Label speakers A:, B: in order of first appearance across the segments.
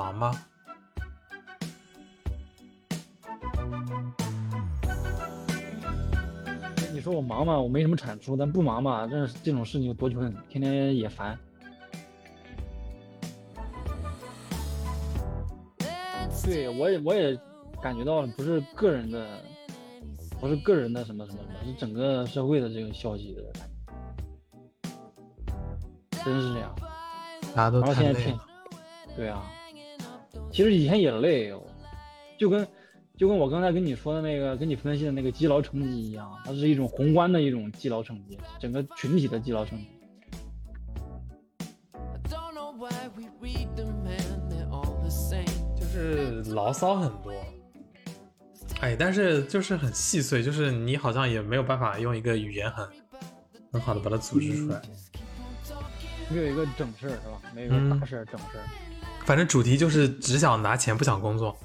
A: 忙吗？
B: 你说我忙吗？我没什么产出，但不忙吧，这这种事情有多穷，天天也烦。对我也我也感觉到了，不是个人的，不是个人的什么什么什么，是整个社会的这个消息的感觉，真是这样。
A: 大家都
B: 然后现在天
A: 太累了。，
B: 对啊，其实以前也累，就跟就跟我刚才跟你说的那个，跟你分析的那个积劳成疾一样，它是一种宏观的一种积劳成疾，整个群体的积劳成疾。
A: 就是牢骚很多。哎，但是就是很细碎，就是你好像也没有办法用一个语言很很好的把它组织出来。
B: 没有一个整事儿是吧？没有一个
A: 嗯
B: 大事儿整事儿。
A: 反正主题就是只想拿钱，不想工作。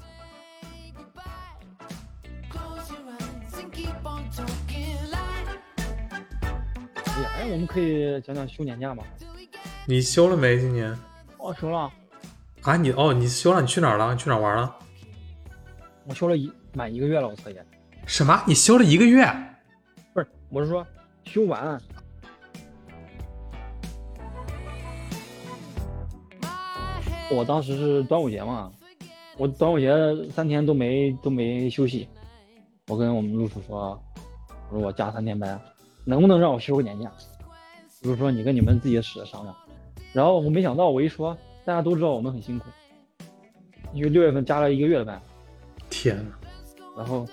B: 哎呀，哎，我们可以讲讲休年假吗？
A: 你休了没？今年
B: 哦，休了，
A: 啊？你哦，你休了？你去哪儿了？你去哪儿玩了？
B: 我休了一满一个月了，我操也，
A: 什么？你休了一个月？
B: 不是，我是说休完。我当时是端午节嘛，我端午节三天都没都没休息。我跟我们陆叔说，我说我加三天班，能不能让我休个年假？陆叔说你跟你们自己使商量。然后我没想到，我一说，大家都知道我们很辛苦，因为六月份加了一个月的班，
A: 天呐，
B: 然后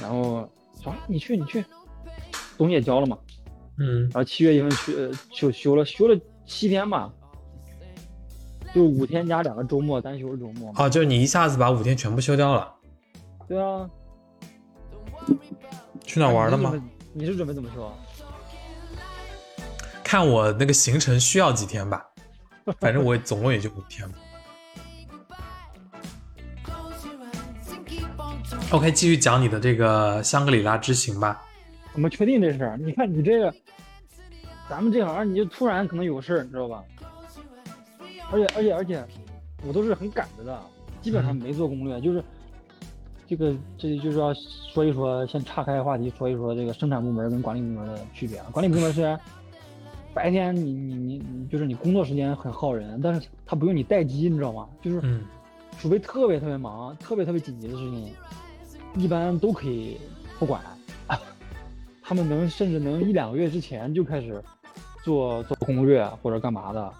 B: 然后说啊你去你去，东西也交了嘛，
A: 嗯，
B: 然后七月份去呃休休了休了七天吧，就五天加两个周末单休的周末嘛。
A: 哦，就是你一下子把五天全部休掉了。
B: 对啊，
A: 去哪玩了吗？
B: 你是准备？你是准备怎么休啊？
A: 看我那个行程需要几天吧，反正我总共也就五天. OK，继续讲你的这个香格里拉之行吧。
B: 怎么确定这事儿？你看你这个，咱们这行你就突然可能有事儿，你知道吧？而且而且而且，我都是很赶着的，基本上没做攻略，就是这个这就是要说一说，先岔开话题说一说这个生产部门跟管理部门的区别啊。管理部门虽然白天你你你你就是你工作时间很耗人，但是他不用你待机，你知道吗？就是
A: 嗯，
B: 除非特别特别忙、特别特别紧急的事情，一般都可以不管。他们能甚至能一两个月之前就开始做做攻略或者干嘛的，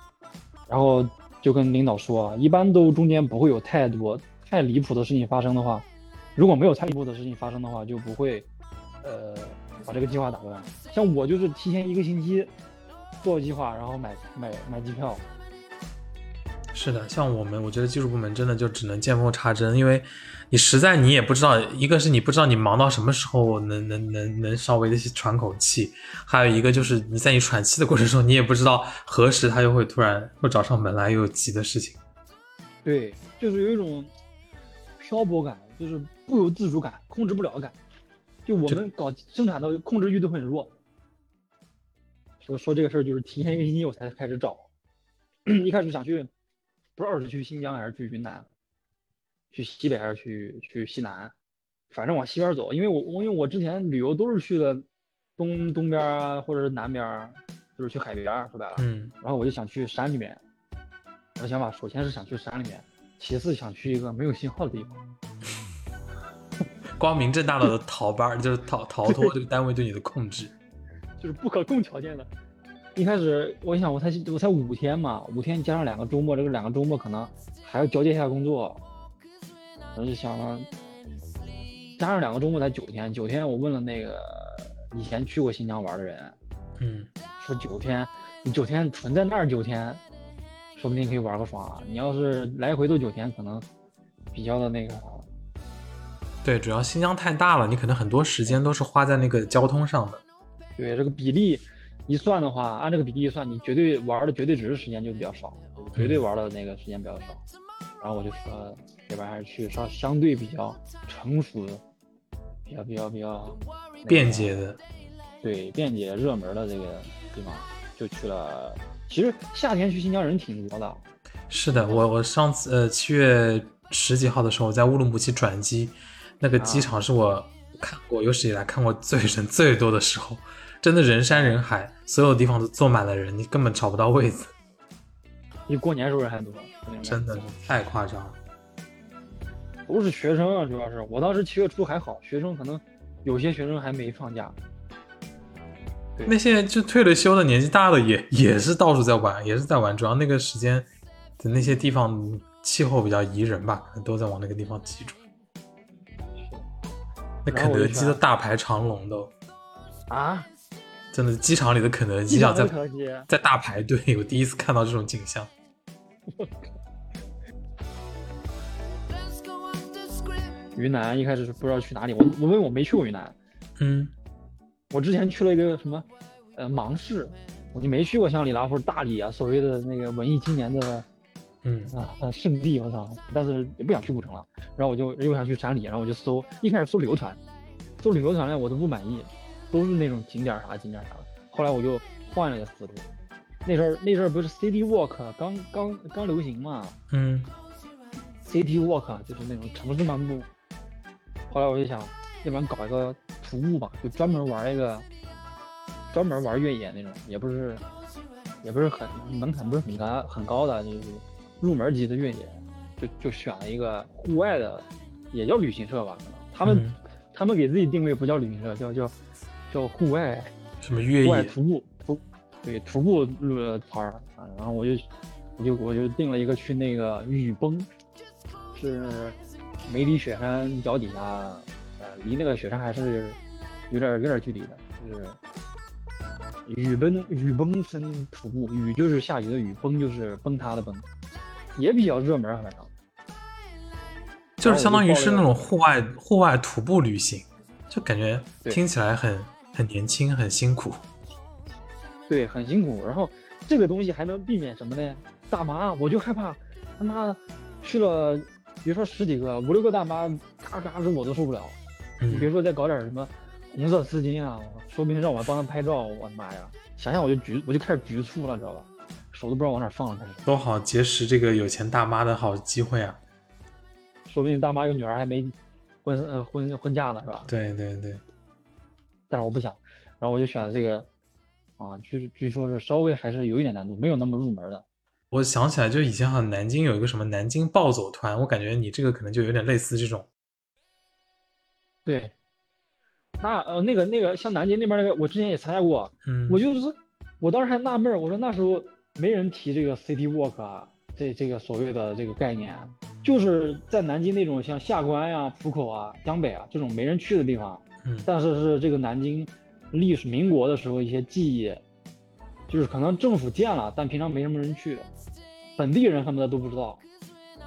B: 然后就跟领导说啊，一般都中间不会有太多太离谱的事情发生的话，如果没有太离谱的事情发生的话，就不会呃把这个计划打乱。像我就是提前一个星期做计划，然后买买买机票。
A: 是的，像我们，我觉得技术部门真的就只能见缝插针，因为你实在你也不知道，一个是你不知道你忙到什么时候能能能能稍微的喘口气，还有一个就是你在你喘气的过程中，你也不知道何时他又会突然又找上门来，又有急的事情。
B: 对，就是有一种漂泊感，就是不由自主感，控制不了感。就我们搞生产的控制欲都很弱。说说这个事儿，就是提前一个星期我才开始找，一开始想去，不知道是去新疆还是去云南，去西北还是去去西南，反正往西边走，因为我我因为我之前旅游都是去的东东边啊，或者是南边，就是去海边，说白了。
A: 嗯，
B: 然后我就想去山里面，我的想法首先是想去山里面，其次想去一个没有信号的地方。
A: 光明正大的逃班，就是逃逃脱这个单位对你的控制。
B: 就是不可控条件的。一开始我想我才我才五天嘛，五天加上两个周末，这个两个周末可能还要交接一下工作，我就想了，加上两个周末才九天，九天我问了那个以前去过新疆玩的人，
A: 嗯，
B: 说九天，你九天纯在那儿九天，说不定可以玩个爽啊。你要是来回都九天，可能比较的那个
A: 对，主要新疆太大了，你可能很多时间都是花在那个交通上的。
B: 对这个比例一算的话，按这个比例一算，你绝对玩的绝对值时间就比较少，绝对玩的那个时间比较少。然后我就说，这边还是去稍相对比较成熟的，比较比较比较、那个
A: 便捷的，
B: 对便捷热门的这个地方，就去了。其实夏天去新疆人挺多的，
A: 是的，我我上次呃七月十几号的时候在乌鲁木齐转机，那个机场是我看过有史以来看过最人最多的时候，真的人山人海，所有地方都坐满了人，你根本找不到位子，
B: 比过年时候人还多，
A: 真的是太夸张了。
B: 都是学生啊，主要是我当时七月初还好，学生可能有些学生还没放假。对
A: 那些就退了休的年纪大的也也是到处在玩，也是在玩，主要那个时间的那些地方气候比较宜人吧，可能都在往那个地方集中。那肯德基的大排长龙都，
B: 啊，
A: 真的机场里的肯德
B: 机
A: 基啊，在在大排队，我第一次看到这种景象。
B: 云南一开始是不知道去哪里，我我因为我没去过云南，
A: 嗯，
B: 我之前去了一个什么，呃，芒市，我就没去过香格里拉或者大理啊，所谓的那个文艺青年的
A: 嗯
B: 啊呃圣地，我操！但是也不想去古城了，然后我就又想去山里，然后我就搜，一开始搜旅游团，搜旅游团呢我都不满意，都是那种景点啥景点啥的，后来我就换了个思路。那阵儿那阵儿不是 City Walk 刚刚刚流行嘛。
A: 嗯
B: ，，City Walk 就是那种城市漫步。后来我就想，要不然搞一个徒步吧，就专门玩一个，专门玩越野那种，也不是，也不是很门槛不是很高很高的，就是入门级的越野，就就选了一个户外的，也叫旅行社吧，可能他们、
A: 嗯。
B: 他们给自己定位不叫旅行社，叫叫叫户外
A: 什么越
B: 户外
A: 野，
B: 徒步徒对徒步路团儿啊，然后我就我就我就定了一个去那个雨崩，是梅里雪山脚底下，呃，离那个雪山还是有点有点距离的，就是雨崩雨崩森徒步，雨就是下雨的雨，崩就是崩塌的崩，也比较热门啊，反正
A: 就是相当于是那种户外户外徒步旅行，就感觉
B: 对
A: 听起来很很年轻，很辛苦。
B: 对，很辛苦。然后这个东西还能避免什么呢？大妈，我就害怕他妈去了，比如说十几个、五六个大妈，嘎嘎的我都受不了。你别
A: 嗯，
B: 说再搞点什么红色丝巾啊，说不定让我帮他拍照，我的妈呀！想想我就局我就开始局促了，知道吧？手都不知道往哪放了，开始。
A: 多好结识这个有钱大妈的好机会啊！
B: 说不定大妈有女儿还没婚呃婚婚嫁呢，是吧？
A: 对对对，
B: 但是我不想，然后我就选了这个，啊，据据说是稍微还是有一点难度，没有那么入门的。
A: 我想起来，就以前好像南京有一个什么南京暴走团，我感觉你这个可能就有点类似这种。
B: 对，那呃那个那个像南京那边那个，我之前也参加过，
A: 嗯，
B: 我就是我当时还纳闷儿，我说那时候没人提这个 City Walk 啊，这这个所谓的这个概念，就是在南京那种像下关呀、浦口啊、江北啊这种没人去的地方，
A: 嗯
B: 但是是这个南京历史民国的时候一些记忆，就是可能政府建了，但平常没什么人去，本地人恨不得都不知道，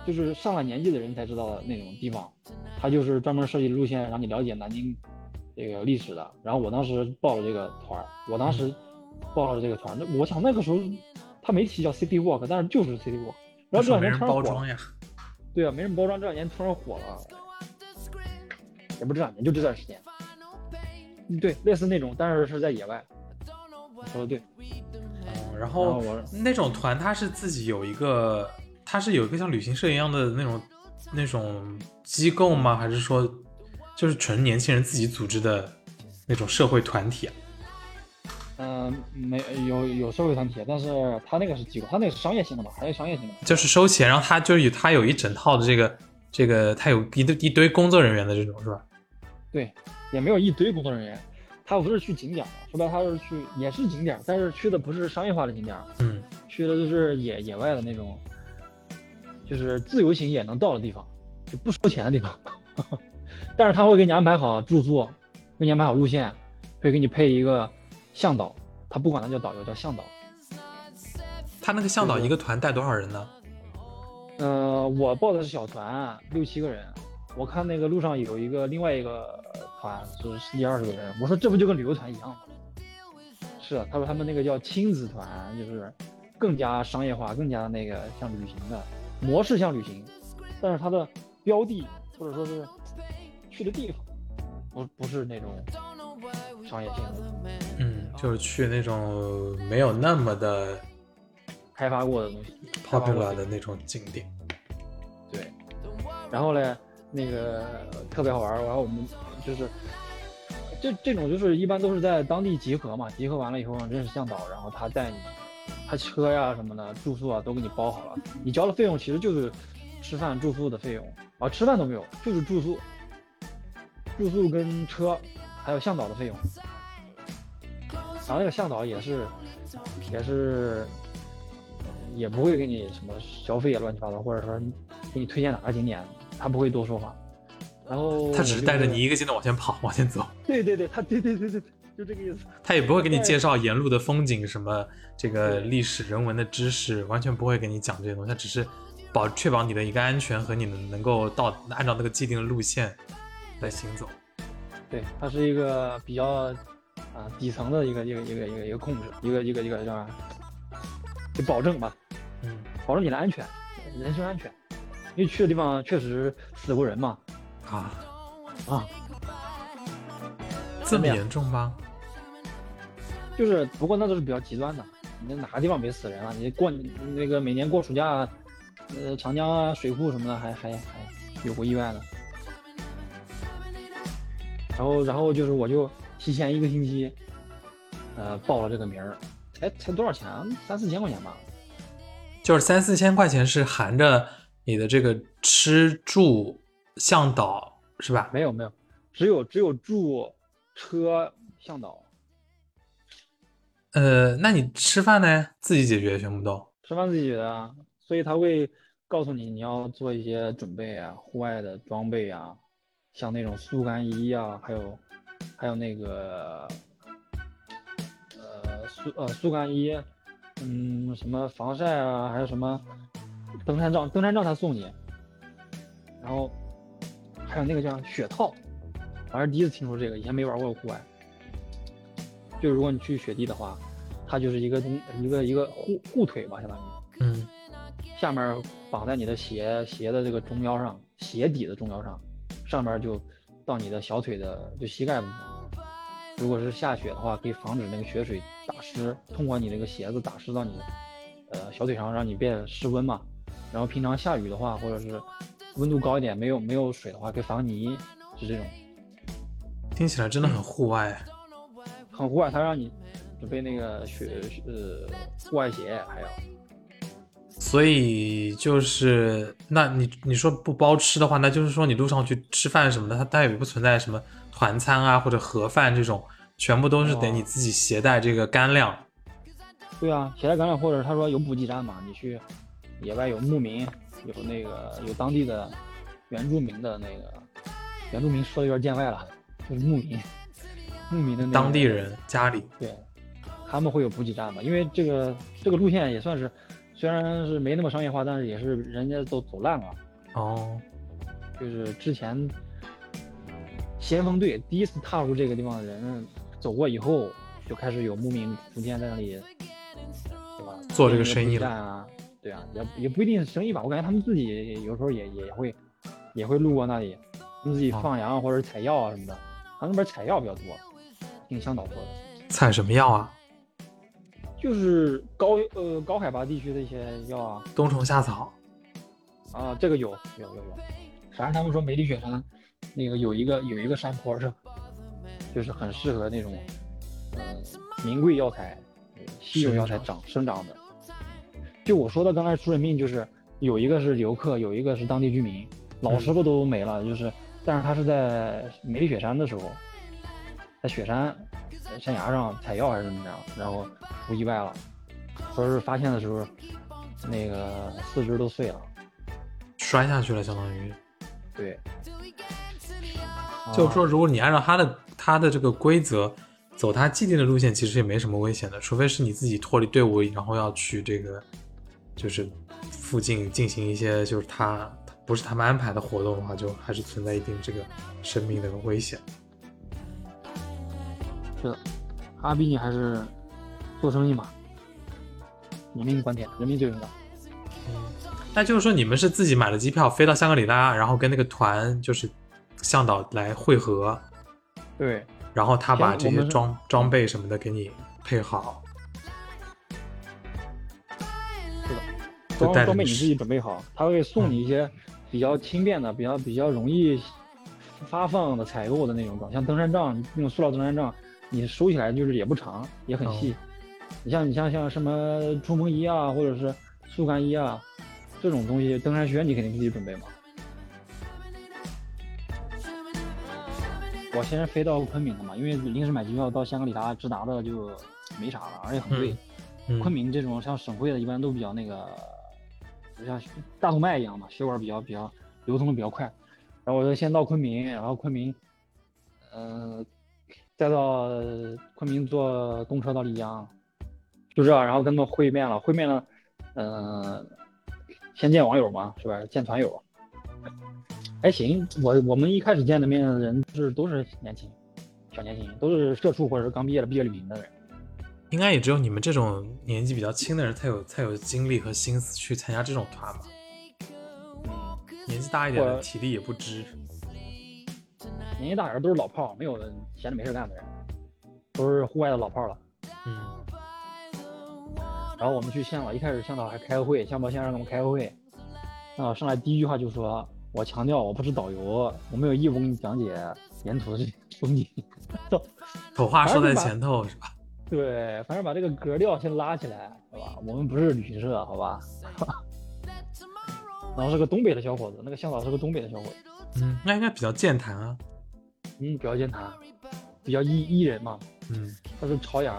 B: 就是上了年纪的人才知道的那种地方，他就是专门设计路线让你了解南京这个历史的。然后我当时报了这个团儿，我当时报了这个团，那我想那个时候他没提叫 City Walk，但是就是 City Walk。然后这两年突然火了，
A: 包装呀。
B: 对啊，没人包装，这两年突然火了，也不是这两年，就这段时间。嗯对，类似那种，但是是在野外。你说的对。
A: 嗯，然
B: 然后
A: 那种团他是自己有一个，他是有一个像旅行社一样的那种那种机构吗？还是说就是纯年轻人自己组织的那种社会团体啊？
B: 嗯、没有有社会团体，但是他那个是机构，他那个是商业性的嘛，还是商业性的。
A: 就是收钱，然后他就是有他有一整套的这个这个，他有一堆一堆工作人员的这种是吧？
B: 对，也没有一堆工作人员，他不是去景点的，说白了他是去也是景点，但是去的不是商业化的景点，
A: 嗯，
B: 去的就是野野外的那种，就是自由行也能到的地方，就不收钱的地方。但是他会给你安排好住宿，给你安排好路线，会给你配一个向导，他不管他叫导游，叫向导。
A: 他那个向导一个团带多少人呢？
B: 呃，我报的是小团，六七个人。我看那个路上有一个另外一个团就是十几二十个人，我说这不就跟旅游团一样吗？是啊，他说他们那个叫亲子团，就是更加商业化，更加那个像旅行的模式像旅行，但是它的标的或者说是去的地方，不不是那种商业性的。
A: 嗯，就是去那种没有那么的
B: 开发过的东西
A: popular 的那种景点。
B: 对，然后嘞，那个特别好玩儿，然后我们就是，这这种就是一般都是在当地集合嘛，集合完了以后认识向导，然后他带你，他车呀什么的，住宿啊都给你包好了，你交的费用其实就是吃饭住宿的费用啊，吃饭都没有，就是住宿，住宿跟车，还有向导的费用，然后那个向导也是也是。也不会给你什么消费啊乱七八糟，或者说给你推荐哪个景点，他不会多说话。然后
A: 他只是带着你一个劲的往前跑，往前走，
B: 对对对，他对对对对对，就这个意思。
A: 他也不会给你介绍沿路的风景什么这个历史人文的知识，完全不会给你讲这些东西，他只是保确保你的一个安全和你能能够到按照那个既定的路线来行走。
B: 对，他是一个比较啊底层的一个一个一个一个一个控制，一个一个一个叫啥？就保证吧，
A: 嗯，
B: 保证你的安全，人身安全。因为去的地方确实死过人嘛，
A: 啊，
B: 啊，
A: 这么严重吗？
B: 就是不过那都是比较极端的。你那哪个地方没死人啊？你过那个每年过暑假，呃，长江啊、水库什么的还还还有过意外的。然后然后就是我就提前一个星期，呃，报了这个名儿，才才多少钱啊？三四千块钱吧。
A: 就是三四千块钱是含着你的这个吃住向导是吧？
B: 没有没有，只有只有住、车、向导，
A: 呃，那你吃饭呢？自己解决全部都。
B: 吃饭自己解决啊。所以他会告诉你你要做一些准备啊，户外的装备啊，像那种速干衣啊，还有还有那个呃速呃速干衣，嗯，什么防晒啊，还有什么登山杖，登山杖他送你，然后还有那个叫雪套，我还是第一次听说这个，以前没玩过户外。就是如果你去雪地的话，它就是一个东一个一个护护腿吧，相当于
A: 嗯，
B: 下面绑在你的鞋鞋的这个中腰上，鞋底的中腰上，上面就到你的小腿的就膝盖部分。如果是下雪的话，可以防止那个雪水打湿，通过你这个鞋子打湿到你呃小腿上，让你变湿温嘛。然后平常下雨的话，或者是温度高一点，没有没有水的话，可以防泥，是这种。
A: 听起来真的很户外。
B: 很户外，他让你准备那个雪呃户外鞋，还有
A: 所以就是，那你你说不包吃的话，那就是说你路上去吃饭什么的，它它也不存在什么团餐啊或者盒饭这种，全部都是得
B: 哦
A: 你自己携带这个干粮。
B: 对啊，携带干粮，或者他说有补给站嘛，你去野外有牧民，有那个有当地的原住民的那个原住民说的有点见外了，就是牧民，牧民的那个
A: 当地人家里，
B: 对，他们会有补给站嘛，因为这个这个路线也算是虽然是没那么商业化，但是也是人家都走烂了，
A: 哦，
B: 就是之前先锋队第一次踏入这个地方的人走过以后，就开始有牧民逐渐在那里，对吧？
A: 做这个生意了
B: 对啊，也也不一定是生意吧，我感觉他们自己有时候也也会也会路过那里，他们自己
A: 哦
B: 放羊或者采药啊什么的，他们那边采药比较多，挺向导说的，
A: 采什么药啊？
B: 就是高呃高海拔地区的一些药啊
A: 冬虫夏草。
B: 啊，这个有有有有，反正他们说梅里雪山那个有一个有一个山坡上，就是很适合那种嗯、名贵药材、呃稀有药材长生长的。就我说的刚才出人命，就是有一个是游客，有一个是当地居民，老师傅都没了，就是但是他是在梅里雪山的时候，在雪山呃山崖上采药还是怎么着，然后出意外了，说是发现的时候那个四肢都碎了。
A: 摔下去了，相当于
B: 对，
A: 就是说，如果你按照他的他的这个规则走他既定的路线，其实也没什么危险的，除非是你自己脱离队伍，然后要去这个就是附近进行一些就是他不是他们安排的活动的话，就还是存在一定这个生命的危险。
B: 是的，他毕竟还是做生意嘛，人命观点，人命最重要。
A: 那就是说，你们是自己买了机票飞到香格里拉，然后跟那个团就是向导来会合，
B: 对，
A: 然后他把这些装装备什么的给你配好。
B: 装装备你自己准备好，他会送你一些比较轻便的、比较比较容易发放的采购的那种装，像登山杖那种塑料登山杖，你收起来就是也不长，也很细。你像你像像什么冲锋衣啊，或者是速干衣啊，这种东西，登山靴你肯定自己准备嘛。我先是飞到昆明的嘛，因为临时买机票到香格里拉直达的就没啥了，而且很贵。
A: 嗯
B: 昆明这种像省会的，一般都比较那个，就像大动脉一样嘛，血管比较比较流通的比较快。然后我就先到昆明，然后昆明，嗯、再到昆明坐动车到丽江，就这样，然后跟他们会面了，会面了，嗯、先见网友嘛，是吧？见团友，还行。我我们一开始见的面的人是都是年轻，小年轻，都是社畜或者是刚毕业的毕业旅行的人。
A: 应该也只有你们这种年纪比较轻的人才有才有精力和心思去参加这种团吧。年纪大一点的体力也不支。
B: 年纪大点儿都是老炮，没有闲着没事干的人，都是户外的老炮了。
A: 嗯
B: 然后我们去向导，一开始向导还开个会，向导先让我们开个会。向导上来第一句话就说：“我强调我不是导游，我没有义务给你讲解沿途的这些风景。
A: 丑话说在前头是吧？”
B: 对，反正把这个格调先拉起来，好吧？我们不是旅行社，好吧？然后是个东北的小伙子，那个向导是个东北的小伙子，
A: 嗯，那应该比较健谈啊。
B: 嗯，比较健谈，比较伊伊人嘛，
A: 嗯，
B: 他是朝阳，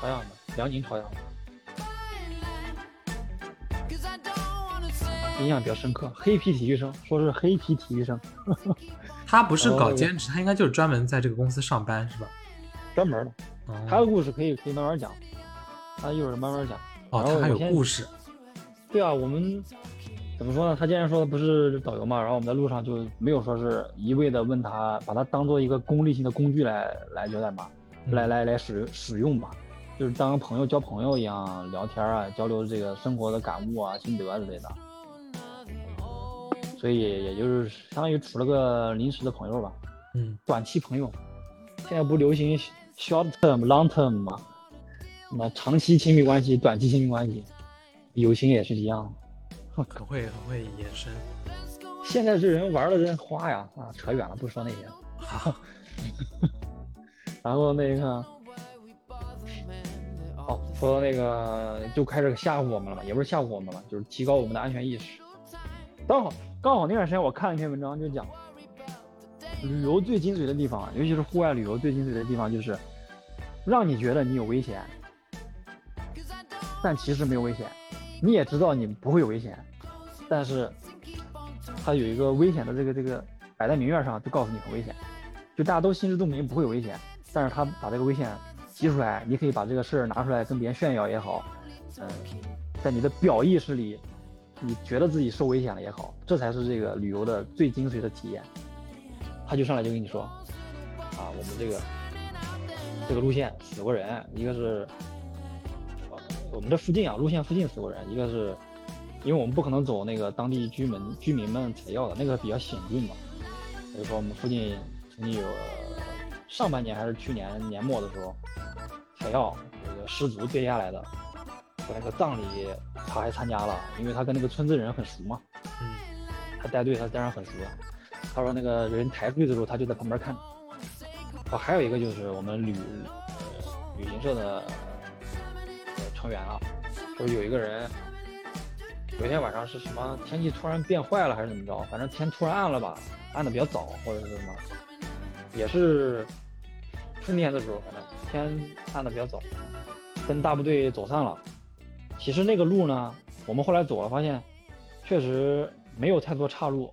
B: 朝阳的，辽宁朝阳的。印象比较深刻。黑皮体育生说是黑皮体育生，
A: 他不是搞
B: 哦
A: 兼职，他应该就是专门在这个公司上班是吧？
B: 专门的。
A: 哦
B: 他的故事可以可以慢慢讲，他一会儿慢慢讲。
A: 哦，他还有故事。
B: 对啊，我们怎么说呢？他既然说他不是导游嘛，然后我们在路上就没有说是一味的问他，把他当做一个功利性的工具来来交代嘛，
A: 嗯
B: 来来来使使用吧，就是当朋友交朋友一样聊天啊，交流这个生活的感悟啊、心得啊之类的。所以也就是相当于处了个临时的朋友吧，
A: 嗯
B: 短期朋友。现在不流行 short term、long term 嘛？那长期亲密关系、短期亲密关系，友情也是一样。
A: 很会很会延伸。
B: 现在这人玩的真花呀！啊，扯远了，不说那些。
A: 好，
B: 然后那个，哦，说到那个就开始吓唬我们了嘛，也不是吓唬我们了，就是提高我们的安全意识。刚好刚好那段时间我看了一篇文章，就讲旅游最精髓的地方，尤其是户外旅游最精髓的地方，就是让你觉得你有危险，但其实没有危险，你也知道你不会有危险，但是它有一个危险的这个这个摆在明面上，就告诉你很危险，就大家都心知肚明不会有危险，但是他把这个危险提出来，你可以把这个事儿拿出来跟别人炫耀也好，嗯，在你的表意识里，你觉得自己受危险了也好，这才是这个旅游的最精髓的体验。他就上来就跟你说，啊，我们这个这个路线死过人，一个是，呃我们这附近啊，路线附近死过人，一个是，因为我们不可能走那个当地居民居民们采药的那个比较险峻嘛，比如说我们附近曾经有呃上半年还是去年年末的时候，采药失足跌下来的，我那个葬礼他还参加了，因为他跟那个村子人很熟嘛，
A: 嗯
B: 他带队他当然很熟了。他说那个人抬出去的时候，他就在旁边看。哦，还有一个就是我们旅呃旅行社的成员啊，说有一个人有一天晚上是什么天气突然变坏了还是怎么着，反正天突然暗了吧，暗的比较早或者是什么，也是春天的时候，反正天暗的比较早，跟大部队走散了。其实那个路呢，我们后来走了，发现确实没有太多岔路，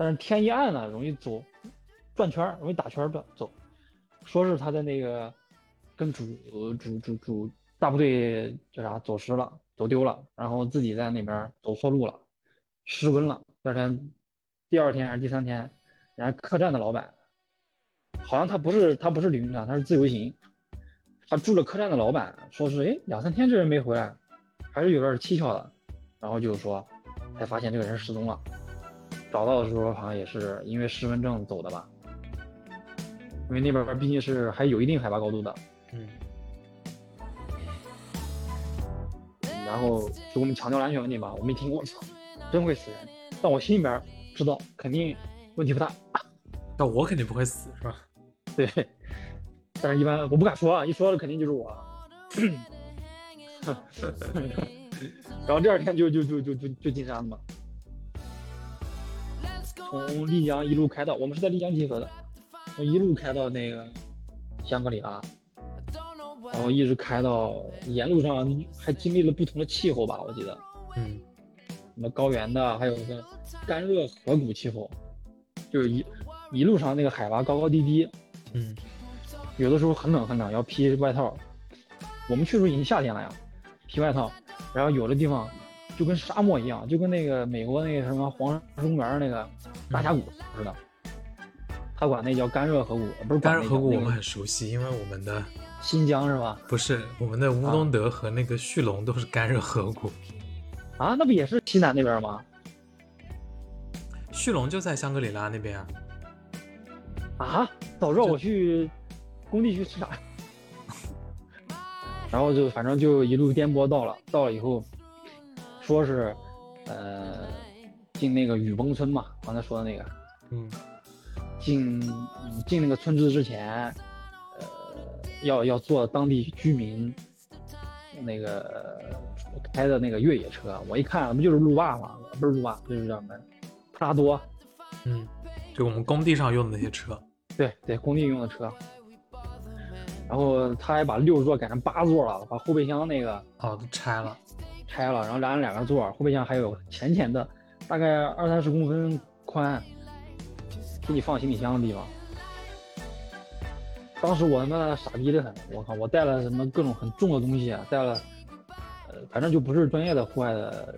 B: 但是天一暗呢，容易走转圈儿，容易打圈儿的走。说是他在那个跟主主主主大部队叫啥走失了，走丢了，然后自己在那边走错路了，失温了。第二天，第二天还是第三天，人家客栈的老板，好像他不是他不是旅行团，他是自由行，他住了客栈的老板说是哎两三天这人没回来，还是有点蹊跷的，然后就说才发现这个人失踪了。找到的时候好像也是因为失温症走的吧，因为那边边毕竟是还有一定海拔高度的。
A: 嗯，
B: 然后就给我们强调安全问题嘛，我们一听，我操，真会死人。但我心里边知道肯定问题不大，
A: 但我肯定不会死，是吧？
B: 对。但是一般我不敢说啊，一说了肯定就是我。然后第二天就就就就就就进山了嘛，从丽江一路开到，我们是在丽江集合的，从一路开到那个香格里拉，然后一直开到沿路上还经历了不同的气候吧，我记得，
A: 嗯，
B: 什么高原的，还有个干热河谷气候，就是一一路上那个海拔高高低低，
A: 嗯，
B: 有的时候很冷很冷，要披外套。我们去的时候已经夏天了呀，披外套。然后有的地方就跟沙漠一样，就跟那个美国那个什么黄石公园那个大峡谷似的。他管那叫干热河谷，不是
A: 干热河谷我们很熟悉，因为我们的
B: 新疆是吧？
A: 不是我们的乌东德和那个旭龙都是干热河谷，
B: 啊，那不也是西南那边吗？
A: 旭龙就在香格里拉那边啊。
B: 啊，早知道我去工地去吃啥。然后就反正就一路颠簸到了，到了以后，说是，呃，进那个雨崩村嘛，刚才说的那个，
A: 嗯
B: 进进那个村子之前，呃，要要坐当地居民那个开的那个越野车，我一看不就是路霸吗？不是路霸，就是叫什么普拉多，
A: 嗯，就我们工地上用的那些车。
B: 对对，工地用的车。然后他还把六座改成八座了，把后备箱那个
A: 哦，都拆了。
B: 拆了，然后拉了两个座，后备箱还有浅浅的，大概二三十公分宽，给你放行李箱的地方。当时我他妈傻逼的很，我靠，我带了什么各种很重的东西啊，带了，呃，反正就不是专业的户外的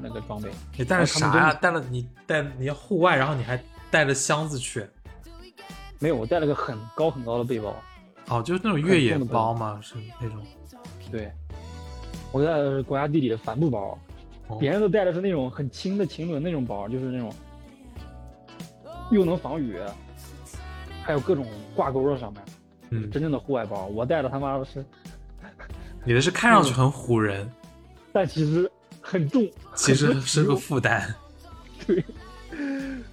B: 那个装备。
A: 你带了啥呀？
B: 真
A: 带了你带你要户外，然后你还带着箱子去。
B: 没有，我带了个很高很高的背包。
A: 哦，就是那种越野
B: 的
A: 包吗？是那种。
B: 对，我带的是国家地理的帆布包，
A: 哦
B: 别人都带的是那种很轻的晴纶那种包，就是那种又能防雨，还有各种挂钩在上面，
A: 嗯，
B: 真正的户外包。我带的他妈的是，
A: 你的是看上去很唬人，
B: 但其实很重，
A: 其实是个负担。
B: 对。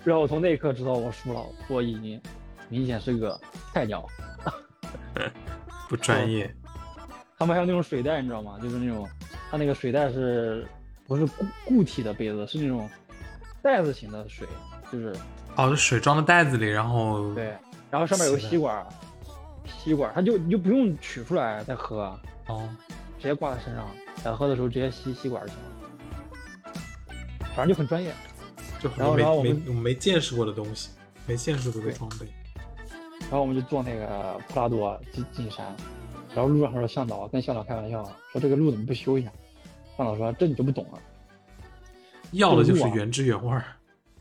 B: 然后我从那一刻知道我输了，我已经明显是个菜鸟。
A: 不专业。
B: 他们还有那种水袋，你知道吗？就是那种，它那个水袋是不是固固体的杯子，是那种袋子型的水，就是
A: 哦，是水装的袋子里，然后
B: 对，然后上面有个吸管，吸管，它就你就不用取出来再喝，
A: 哦，
B: 直接挂在身上，想喝的时候直接吸吸管就行了。反正就很专业。
A: 就很
B: 然后然后我们
A: 没没见识过的东西，没见识过的装备。
B: 然后我们就坐那个普拉多进进山，然后路上还说向导跟向导开玩笑说这个路怎么不修一下？向导说这你就不懂了。
A: 要的就是原汁原味儿。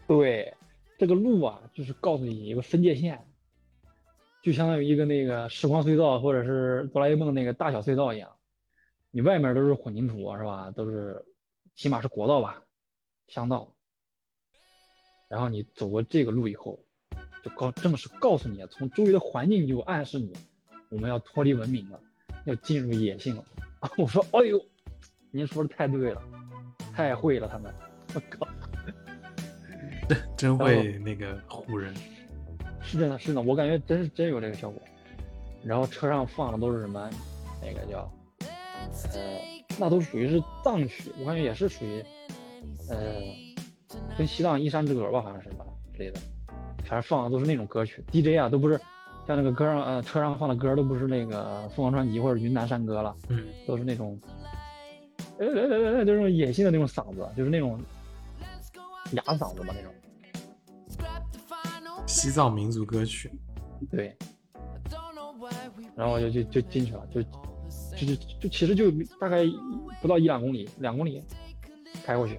B: 对，这个路啊，就是告诉你一个分界线，就相当于一个那个时光隧道或者是哆啦 A 梦那个大小隧道一样，你外面都是混凝土是吧？都是起码是国道吧，乡道。然后你走过这个路以后，就告正式告诉你，从周围的环境就暗示你，我们要脱离文明了，要进入野性了。我说，哎呦，您说的太对了，太会了，他们，我靠。
A: 真会那个唬人。
B: 是真的，是真的，我感觉真是真有这个效果。然后车上放的都是什么，那个叫，呃，那都属于是藏曲，我感觉也是属于，呃，跟西藏一山之隔吧，好像是吧之类的。反正放的都是那种歌曲，DJ 啊，都不是像那个歌上呃车上放的歌都不是那个凤凰传奇或者云南山歌了，
A: 嗯，
B: 都是那种，呃呃呃呃，就是那种野性的那种嗓子，就是那种哑嗓子吧那种。
A: 西藏民族歌曲。
B: 对，然后我就就就进去了，就就就就其实就大概不到一两公里，两公里开过去，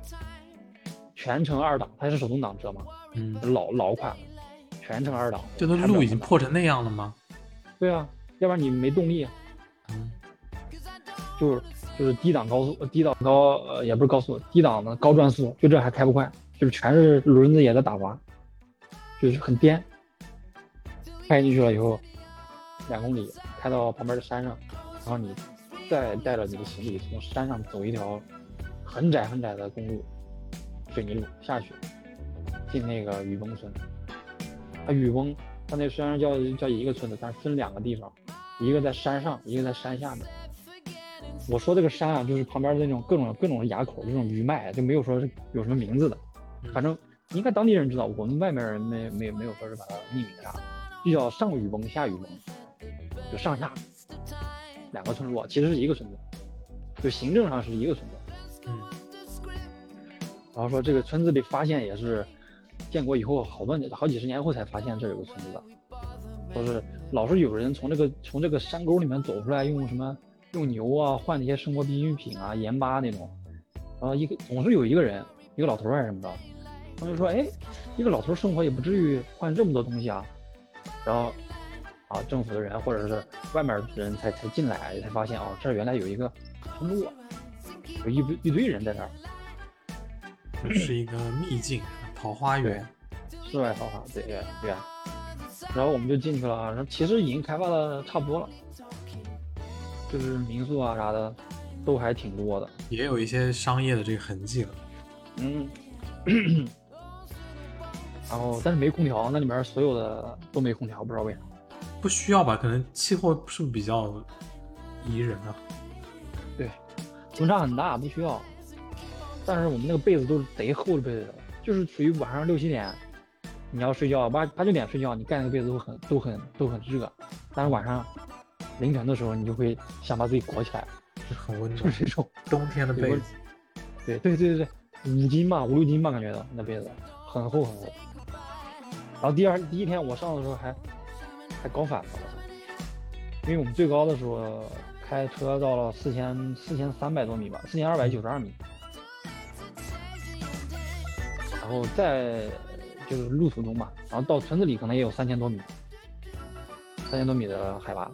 B: 全程二档，它是手动挡车嘛，
A: 嗯，
B: 老老款，全程二档。
A: 这都路已经破成那样了吗？
B: 对啊，要不然你没动力，
A: 嗯，
B: 就是就是低档高速，低档高呃也不是高速，低档的高转速，就这还开不快，就是全是轮子也在打滑，就是很颠。开进去了以后，两公里开到旁边的山上，然后你再带着你的行李从山上走一条很窄很窄的公路，水泥路下去，进那个雨崩村。它雨崩，它那虽然叫叫一个村子，但是分两个地方，一个在山上，一个在山下面。我说这个山啊，就是旁边的那种各种各种垭口，这种余脉，就没有说是有什么名字的，
A: 嗯。
B: 反正应该当地人知道，我们外面人没没没有说是把它命名啥，就叫上雨崩下雨崩，就上下两个村落，其实是一个村子，就行政上是一个村子。
A: 嗯。
B: 然后说这个村子里发现也是建国以后好多年好几十年后才发现这有个村子的，说是老是有人从这个从这个山沟里面走出来，用什么用牛啊换那些生活必需品啊盐巴那种，然后一个总是有一个人一个老头儿还是什么的，他们就说哎一个老头儿生活也不至于换这么多东西啊，然后啊政府的人或者是外面的人才才进来才发现哦这儿原来有一个村落，有一堆一堆人在那儿。
A: 这是一个秘境，桃花源。
B: 世外桃花，对对对。然后我们就进去了，然后其实已经开发的差不多了，就是民宿啊啥的都还挺多的。
A: 也有一些商业的这个痕迹了。
B: 嗯，然后但是没空调，那里面所有的都没空调，不知道为啥。
A: 不需要吧？可能气候是不是比较宜人啊？
B: 对温差很大，不需要。但是我们那个被子都是贼厚的被子，就是属于晚上六七点，你要睡觉八八九点睡觉，你盖那个被子都很都很都很热，但是晚上凌晨的时候，你就会想把自己裹起来，
A: 就很温暖。
B: 就是这种。
A: 冬天的被子，
B: 对对对对对，五斤吧，五六斤吧，感觉到那被子很厚很厚。然后第二第一天我上的时候还还搞反了，因为我们最高的时候开车到了四千四千三百多米吧，四千二百九十二米，然后再就是路途中吧，然后到村子里可能也有三千多米，三千多米的海拔。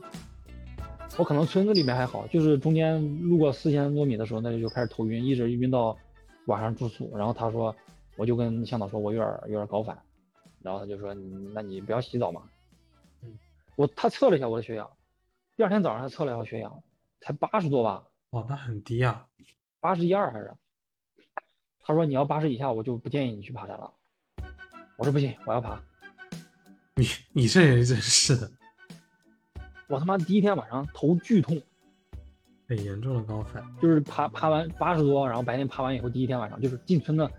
B: 我可能村子里面还好，就是中间路过四千多米的时候，那就开始头晕，一直晕到晚上住宿。然后他说，我就跟向导说，我有点有点高反，然后他就说，那你不要洗澡嘛。
A: 嗯，
B: 我他测了一下我的血氧，第二天早上他测了一下血氧，才八十多吧，
A: 哦，那很低啊。
B: 八十一二还是？他说你要八十以下，我就不建议你去爬山了。我说不行，我要爬。
A: 你你这人真是的，
B: 我他妈第一天晚上头剧痛，
A: 很严重的高反。
B: 就是爬爬完八十多，然后白天爬完以后，第一天晚上就是进村的，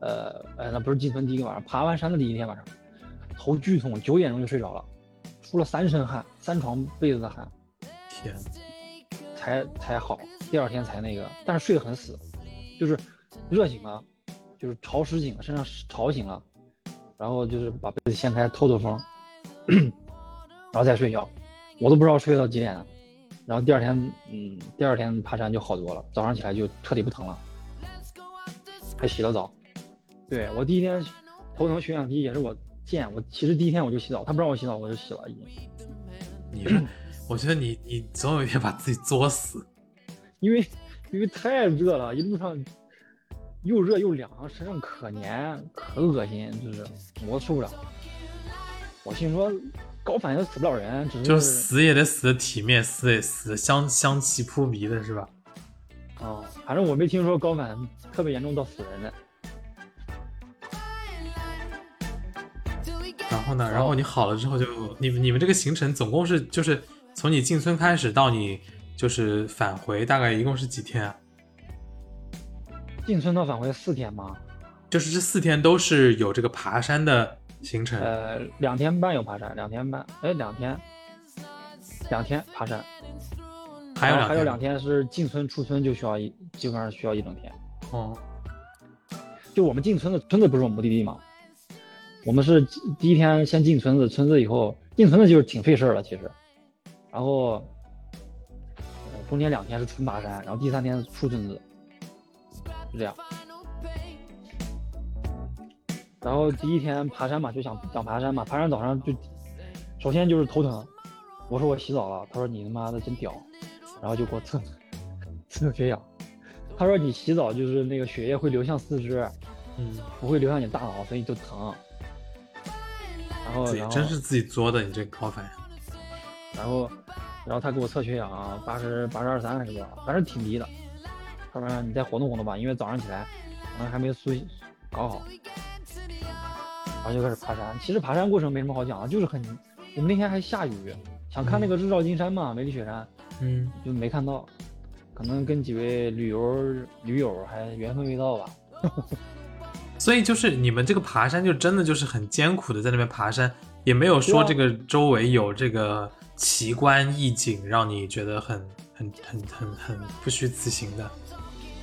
B: 呃呃，那不是进村第一个晚上，爬完山的第一天晚上，头剧痛，九点钟就睡着了，出了三身汗，三床被子的汗，
A: 天，
B: 才才好，第二天才那个，但是睡得很死，就是热醒了，就是潮湿醒了，身上潮醒了，然后就是把被子掀开透透风，然后再睡觉，我都不知道睡到几点了。然后第二天，嗯，第二天爬山就好多了，早上起来就彻底不疼了，还洗了澡。对我第一天头疼血氧低也是我贱，我其实第一天我就洗澡，他不让我洗澡我就洗了已经，
A: 你这，我觉得你你总有一天把自己作死。
B: 因为因为太热了，一路上又热又凉，身上可黏可恶心，就是我受不了。我心说高反也死不了人，只是
A: 就是死也得死的体面，死也死的香香气扑鼻的是吧？
B: 哦、反正我没听说高反特别严重到死人的。
A: 然后呢，
B: 哦
A: 然后你好了之后就你们你们这个行程总共是就是从你进村开始到你就是返回，大概一共是几天啊？
B: 进村到返回四天吗？
A: 就是这四天都是有这个爬山的行程，
B: 呃，两天半有爬山，两天半，哎，两天，两天爬山，
A: 还有
B: 还有两天是进村出村就需要一，基本上需要一整天。
A: 哦，
B: 就我们进村子，村子不是我们目的地吗？我们是第一天先进村子，村子以后进村子就是挺费事儿了，其实。然后，呃，中间两天是纯爬山，然后第三天出村子，是这样。然后第一天爬山嘛，就想想爬山嘛，爬山早上就，首先就是头疼，我说我洗澡了，他说你他妈的真屌，然后就给我测测血氧，他说你洗澡就是那个血液会流向四肢，
A: 嗯，
B: 不会流向你大脑，所以就疼。然后，
A: 自己
B: 然后，
A: 真是自己作的，你这个高反，
B: 然后，然后他给我测血氧，八十八十二三还是多少，反正挺低的。他说你再活动活动吧，因为早上起来可能还没苏搞好，然后就开始爬山。其实爬山过程没什么好讲的，就是很，我们那天还下雨，想看那个日照金山嘛，梅里雪山
A: 嗯，
B: 就没看到，可能跟几位旅游驴友还缘分未到吧。
A: 所以就是你们这个爬山就真的就是很艰苦的在那边爬山，也没有说这个周围有这个奇观异景让你觉得很很很很很不虚此行的。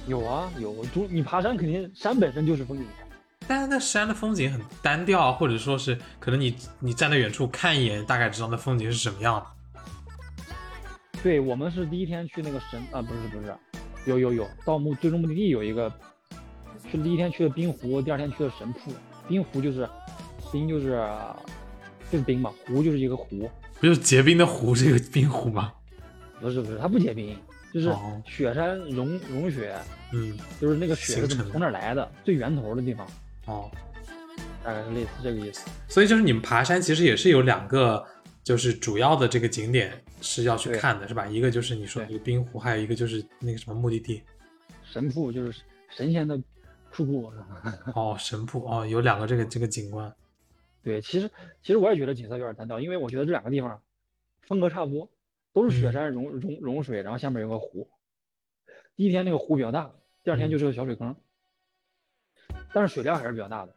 B: 有啊有，就你爬山肯定山本身就是风景线。
A: 但是那山的风景很单调啊，或者说是可能你你站在远处看一眼，大概知道那风景是什么样的。
B: 对我们是第一天去那个神啊，不是不是，有有有，到目最终目的地有一个，去第一天去的冰湖，第二天去的神瀑。冰湖就是冰就是就是冰嘛，湖就是一个湖，
A: 不就是结冰的湖这个冰湖吗？
B: 不是不是，它不结冰，就是
A: 哦
B: 雪山融融雪，
A: 嗯，
B: 就是那个雪是从哪来的，最源头的地方，
A: 哦，
B: 大概是类似这个意思。
A: 所以就是你们爬山其实也是有两个，就是主要的这个景点是要去看的，是吧？一个就是你说的这个冰湖，还有一个就是那个什么目的地。
B: 神瀑就是神仙的瀑布，
A: 哦，神瀑哦，有两个这个这个景观。
B: 对，其实其实我也觉得景色有点单调，因为我觉得这两个地方风格差不多，都是雪
A: 嗯
B: 山融融融水，然后下面有个湖。第一天那个湖比较大，第二天
A: 嗯
B: 就是个小水坑，但是水量还是比较大的。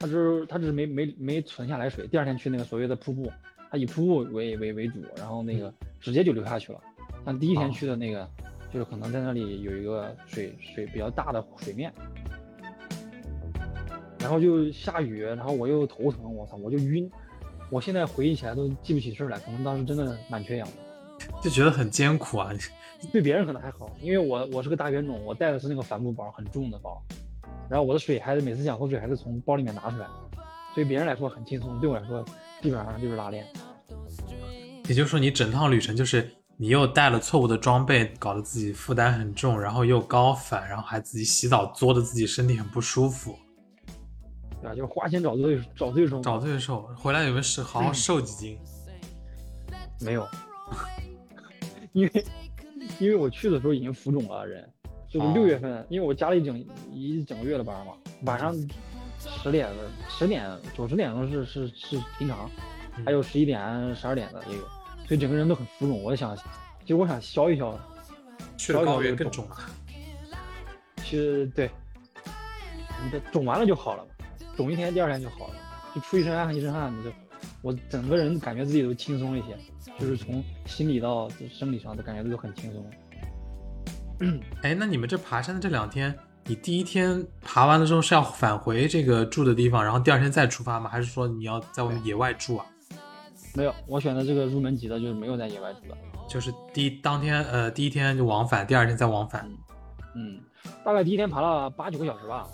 B: 它只是它只是没没没存下来水，第二天去那个所谓的瀑布，它以瀑布为为为主，然后那个直接就流下去了。但第一天
A: 哦
B: 去的那个，就是可能在那里有一个水水比较大的水面，然后就下雨，然后我又头疼，我操，我就晕。我现在回忆起来都记不起事儿来，可能当时真的蛮缺氧的。
A: 就觉得很艰苦啊。
B: 对别人可能还好，因为我我是个大冤种，我带的是那个帆布包，很重的包，然后我的水还是每次想喝水还是从包里面拿出来，对别人来说很轻松，对我来说基本上就是拉练。
A: 也就是说，你整趟旅程就是你又带了错误的装备，搞得自己负担很重，然后又高反，然后还自己洗澡作的自己身体很不舒服，
B: 对吧？就是花钱找罪找罪受。
A: 找罪受。回来有没有是好好瘦几斤？
B: 没有，因为因为我去的时候已经浮肿了人，就是
A: 哦
B: 六月份，因为我加了一整一整个月的班嘛，晚上十点十点九十点钟是是是平常，还有十一点十二点的也有，所以整个人都很浮肿。我想，其实我想消一消，
A: 去了高原更肿了。
B: 其实对，你的肿完了就好了，肿一天第二天就好了，就出一身汗一身汗，你就我整个人感觉自己都轻松一些，就是从心理到生理上都感觉都很轻松。
A: 哎，那你们这爬山的这两天，你第一天爬完了之后是要返回这个住的地方，然后第二天再出发吗？还是说你要在外面野外住啊？
B: 没有，我选的这个入门级的，就是没有在野外住的。
A: 就是第一当天呃第一天就往返，第二天再往返。
B: 嗯，大概第一天爬了八九个小时吧，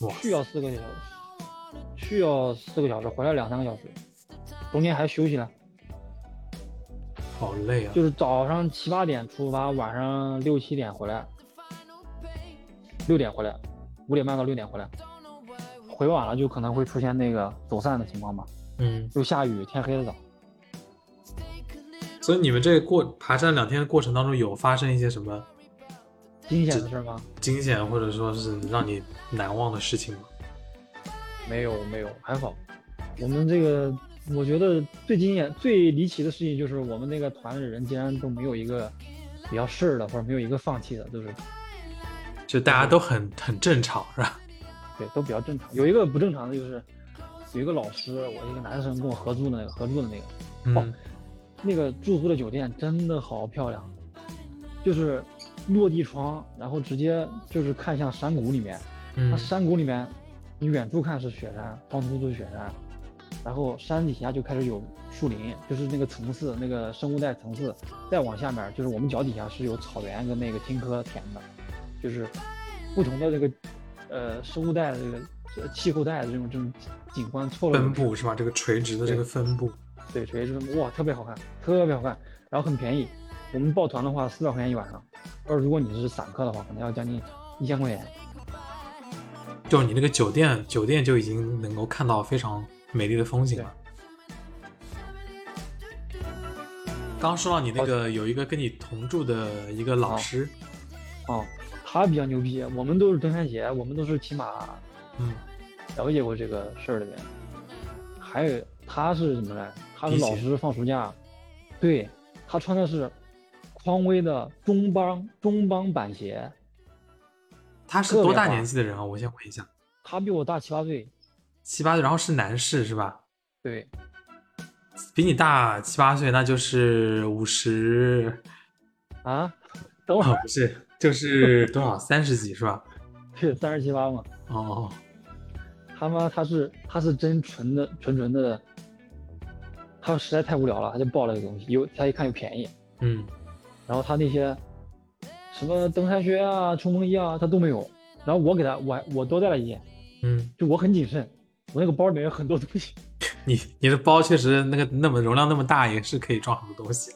A: 哇，
B: 去要四个小时，去要四个小时，回来两三个小时，中间还休息了。
A: 好累啊！
B: 就是早上七八点出发，晚上六七点回来，六点回来，五点半到六点回来。回晚了就可能会出现那个走散的情况吧，
A: 嗯，
B: 又下雨，天黑的早。
A: 所以你们这过爬山两天的过程当中，有发生一些什么
B: 惊险的事吗？
A: 惊险或者说是让你难忘的事情吗？
B: 没有没有，还好。我们这个，我觉得最惊艳、最离奇的事情就是我们那个团的人竟然都没有一个比较事儿的，或者没有一个放弃的，都是
A: 就大家都很很正常，是吧？
B: 对，都比较正常。有一个不正常的就是有一个老师，我一个男生跟我合租的那个合租的那个，
A: 嗯，
B: 那个住宿的酒店真的好漂亮，就是落地窗，然后直接就是看向山谷里面。它
A: 嗯
B: 山谷里面，你远处看是雪山，光秃秃的雪山，然后山底下就开始有树林，就是那个层次，那个生物带层次，再往下面就是我们脚底下是有草原跟那个青稞田的，就是不同的这个呃生物带的这个呃气候带的这种这种景观错落
A: 分布是吧？这个垂直的这个分布，
B: 对，垂直分布哇，特别好看，特别好看，然后很便宜。我们报团的话，四百块钱一晚上，而如果你是散客的话，可能要将近一千块钱。
A: 就是你那个酒店，酒店就已经能够看到非常美丽的风景了。刚说到你那个有一个跟你同住的一个老师，
B: 哦，他比较牛逼，我们都是登山鞋，我们都是骑马。
A: 嗯，
B: 了解过这个事儿的人。还有他是什么呢？他是老师放暑假，对他穿的是匡威的中帮中帮板鞋，
A: 他是多大年纪的人啊？我先问一下，
B: 他比我大七八岁，
A: 七八岁，然后是男士是吧？
B: 对，
A: 比你大七八岁，那就是五十
B: 啊，等会
A: 哦，不是，就是多少？三十几是吧？
B: 对，三十七八嘛，
A: 哦，
B: 他妈他是他是真纯的纯纯的，他实在太无聊了，他就报了这个东西，又他一看又便宜，
A: 嗯，
B: 然后他那些什么登山靴啊、冲锋衣啊，他都没有。然后我给他，我还我多带了一件，
A: 嗯，
B: 就我很谨慎，我那个包里面有很多东西。
A: 你你的包确实那个那么容量那么大，也是可以装很多东西。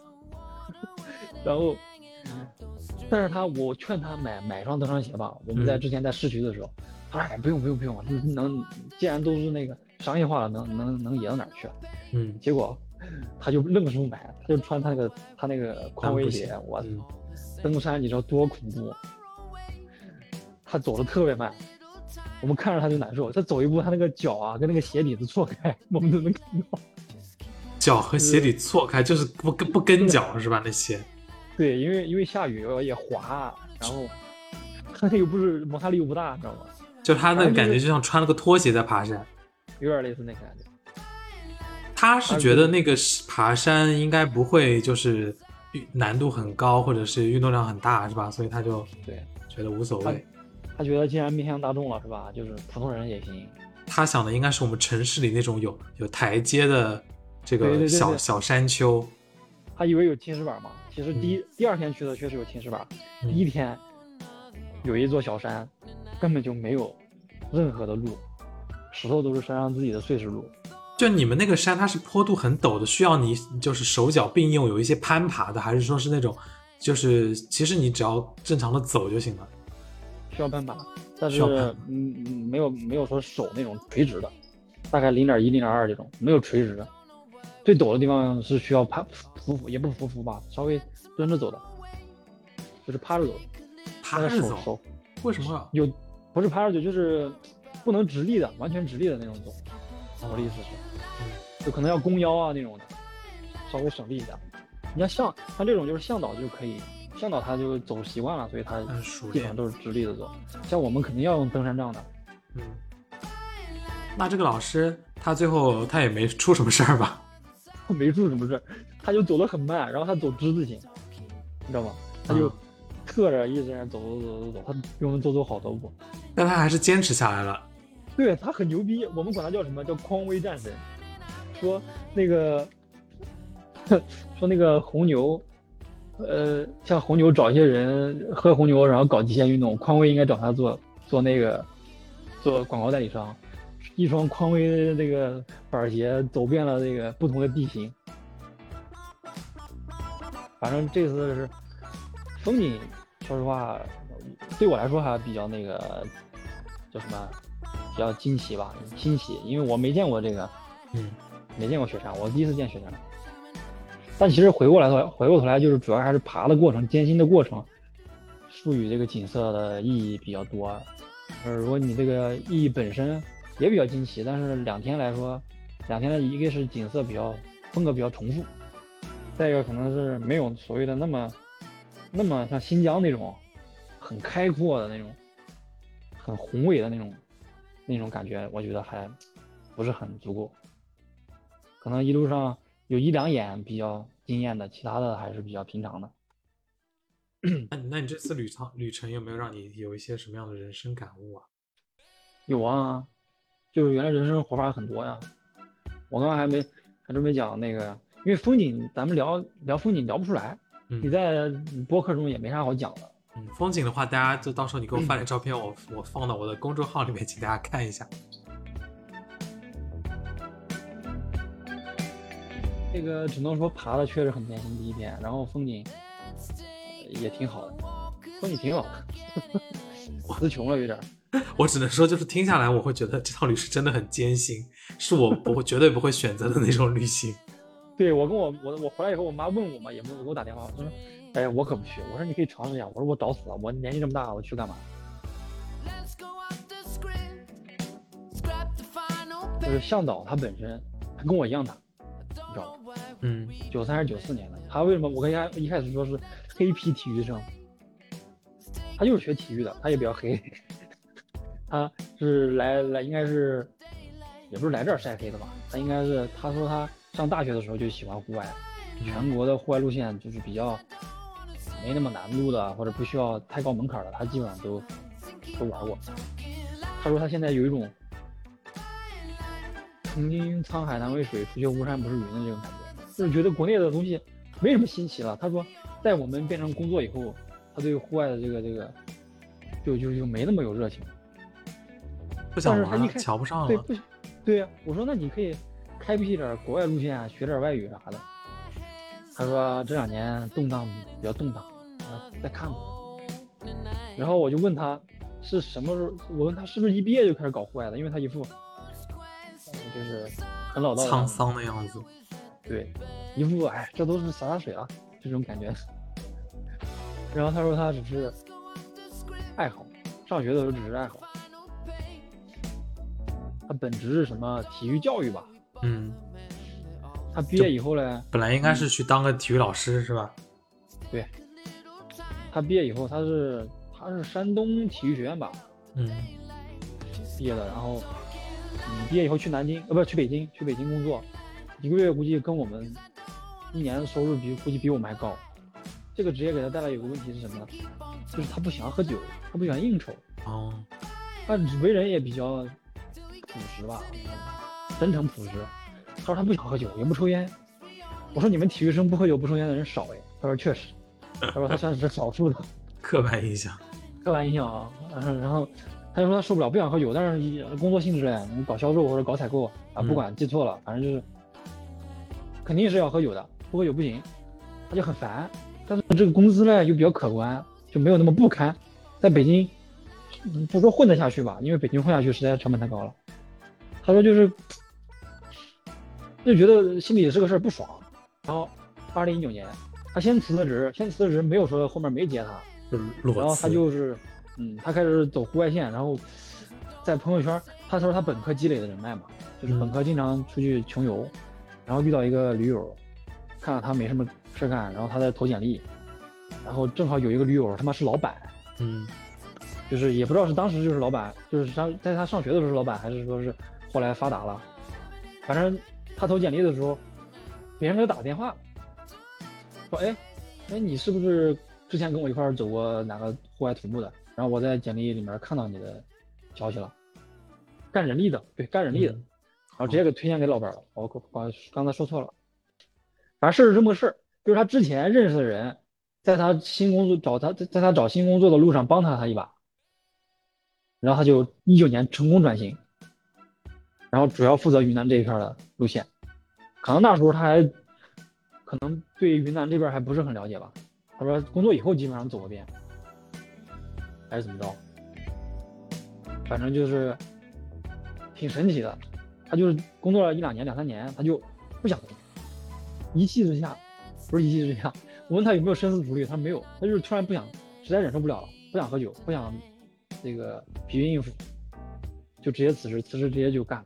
B: 然后，但是他我劝他买买双登山鞋吧。我们在
A: 嗯
B: 之前在市区的时候，他说哎不用不用不用，能既然都是那个商业化了，能能能野到哪儿去啊？
A: 嗯，
B: 结果他就愣是不买，他就穿他那个他那个匡威鞋，我
A: 嗯，
B: 登山你知道多恐怖？他走的特别慢，我们看着他就难受。他走一步，他那个脚啊跟那个鞋底子错开，我们都能看到。
A: 脚和鞋底错开，就是不跟不跟脚是吧？那鞋，
B: 对，因为因为下雨也滑，然后他那个不是摩擦力又不大，你知道吗？
A: 就他那感觉就像穿了个拖鞋在爬山。
B: 有点类似那个感觉。
A: 他是觉得那个是爬山应该不会就是难度很高，或者是运动量很大，是吧？所以他就
B: 对
A: 觉得无所谓。
B: 他觉得既然面向大众了，是吧？就是普通人也行。
A: 他想的应该是我们城市里那种有有台阶的这个小小山丘。
B: 他以为有青石板嘛，其实第一、第二天去的确实有青石板，
A: 嗯
B: 第一天有一座小山，根本就没有任何的路，石头都是山上自己的碎石路。
A: 就你们那个山，它是坡度很陡的，需要你就是手脚并用，有一些攀爬的，还是说是那种就是其实你只要正常的走就行了？
B: 需要攀爬，但是嗯嗯没有没有说手那种垂直的，大概零点一零点二这种没有垂直的，最陡的地方是需要攀匍匐，也不是匍匐吧，稍微蹲着走的，就是趴着走的，
A: 趴着走，为什么？
B: 有不是趴着走，就是不能直立的，完全直立的那种走。我的意思是，就可能要弓腰啊那种的，稍微省力一点。你像向像这种就是向导就可以，向导他就走习惯了，所以他基本上。都是直立的走。像我们肯定要用登山杖的，
A: 嗯，那这个老师他最后他也没出什么事儿吧？
B: 没出什么事儿，他就走得很慢，然后他走之字形，你知道吗？他就
A: 嗯
B: 侧着一直在走走走走走，他比我们多走好多步。
A: 但他还是坚持下来了。
B: 对他很牛逼，我们管他叫什么叫匡威战神。说那个 说那个红牛，呃，像红牛找一些人喝红牛，然后搞极限运动，匡威应该找他做做那个做广告代理商。一双匡威的那个板鞋走遍了这个不同的地形。反正这次是风景，说实话，对我来说还比较那个叫什么，比较惊奇吧，新奇，因为我没见过这个，
A: 嗯，
B: 没见过雪山，我第一次见雪山。但其实回过来头，回过头来就是主要还是爬的过程，艰辛的过程，赋予这个景色的意义比较多。呃，如果你这个意义本身也比较惊奇，但是两天来说，两天的一个是景色比较风格比较重复，再一个可能是没有所谓的那么那么像新疆那种很开阔的那种很宏伟的那种那种感觉，我觉得还不是很足够。可能一路上有一两眼比较惊艳的，其他的还是比较平常的。
A: 那 你那你这次旅程旅程有没有让你有一些什么样的人生感悟啊？
B: 有啊，就是原来人生活法很多呀。我刚刚还没还真没讲那个，因为风景咱们聊聊风景聊不出来，你
A: 嗯
B: 在播客中也没啥好讲的。
A: 嗯，风景的话，大家就到时候你给我发点照片，我我放到我的公众号里面，请大家看一下。
B: 这个只能说爬的确实很艰辛，第一天，然后风景呃也挺好的，风景挺好的，词穷了有点。
A: 我只能说，就是听下来，我会觉得这趟旅是真的很艰辛，是我不会绝对不会选择的那种旅行。
B: 对我跟我我我回来以后，我妈问我嘛，也没有给我打电话，她说哎，我可不去。我说你可以尝试一下。我说我找死了，我年纪这么大，我去干嘛
C: ？Let's go off the script. Scrap the final
B: 就是
C: page.
B: 向导他本身他跟我一样大，你知道吗？
A: 嗯
B: 九三还是九四年的。他为什么我跟他一开始说是黑皮体育生？他就是学体育的，他也比较黑。他是来来应该是，也不是来这儿晒黑的吧？他应该是他说他上大学的时候就喜欢户外，全国的户外路线就是比较没那么难度的，或者不需要太高门槛的，他基本上都都玩过。他说他现在有一种曾经沧海难为水，除却巫山不是云的这种感觉，就是觉得国内的东西没什么新奇了。他说，在我们变成工作以后，他对户外的这个这个就就就没那么有热情。
A: 不想玩了，
B: 但是他一开
A: 瞧不上了。
B: 对不？对呀、我说那你可以开辟点国外路线啊，学点外语啥的。他说这两年动荡比较动荡，啊，再看吧。然后我就问他是什么时候，我问他是不是一毕业就开始搞户外的，因为他一副呃就是很老道
A: 沧桑的样子。
B: 对，一副哎这都是洒洒水了这种感觉。然后他说他只是爱好，上学的时候只是爱好。他本职是什么体育教育吧？
A: 嗯，
B: 他毕业以后呢，
A: 本来应该是去当个体育老师是吧？
B: 对他毕业以后他是他是山东体育学院吧
A: 嗯
B: 毕业的，然后嗯毕业以后去南京呃不是去北京去北京工作，一个月估计跟我们一年的收入比估计比我们还高。这个职业给他带来有个问题是什么呢？就是他不喜欢喝酒，他不喜欢应酬，
A: 哦，
B: 他为人也比较朴实吧，真诚朴实。他说他不想喝酒，也不抽烟。我说你们体育生不喝酒不抽烟的人少哎。他说确实，他说他算是少数的。
A: 刻板印象。
B: 刻板印象啊，嗯然后他就说他受不了，不想喝酒，但是工作性质嘞，你搞销售或者搞采购啊，
A: 嗯
B: 不管记错了，反正就是肯定是要喝酒的，不喝酒不行，他就很烦。但是这个工资呢又比较可观，就没有那么不堪。在北京，嗯不说混得下去吧，因为北京混下去实在成本太高了。他说就是就觉得心里这个事儿不爽，然后二零一九年他先辞的职，先辞的职没有说后面没接他，然后他。就是，嗯，他开始走户外线，然后在朋友圈，他说他本科积累的人脉嘛，就是本科经常出去穷游，然后遇到一个驴友，看到他没什么事干，然后他在投简历，然后正好有一个驴友他妈是老板，
A: 嗯
B: 就是也不知道是当时就是老板，就是上在他上学的时候是老板，还是说是后来发达了，反正他投简历的时候，别人给他打个电话，说哎，哎你是不是之前跟我一块走过哪个户外徒步的？然后我在简历里面看到你的消息了，干人力的，对，干人力的，
A: 嗯
B: 然后直接给推荐给老板了。我我刚才说错了，反正事儿是这么个事儿，就是他之前认识的人，在他新工作找他在在他找新工作的路上帮他他一把，然后他就一九年成功转型，然后主要负责云南这一片的路线，可能那时候他还可能对云南这边还不是很了解吧。他说工作以后基本上走个遍，还是怎么着，反正就是挺神奇的。他就是工作了一两年、两三年，他就不想动，一气之下，不是一气之下，我问他有没有深思熟虑，他说没有，他就是突然不想，实在忍受不了了，不想喝酒，不想这个疲于应付，就直接辞职，辞职直接就干了。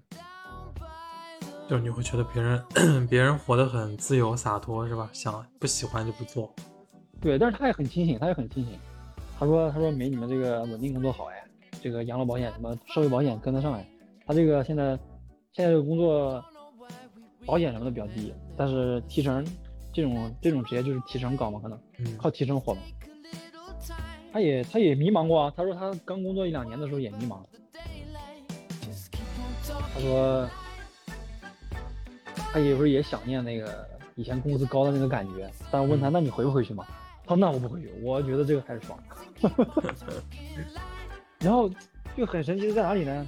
A: 就是你会觉得别人 别人活得很自由洒脱是吧？想不喜欢就不做。
B: 对，但是他也很清醒，他也很清醒。他说：“他说没你们这个稳定工作好哎，这个养老保险什么社会保险跟得上哎。他这个现在现在这个工作保险什么的比较低，但是提成这种这种职业就是提成高嘛，可能
A: 嗯
B: 靠提成活嘛。他也他也迷茫过啊，他说他刚工作一两年的时候也迷茫。他说他有时候也想念那个以前工资高的那个感觉，但是问他那你回不回去嘛？他说那我不会去，我觉得这个还是爽。然后就很神奇的在哪里呢？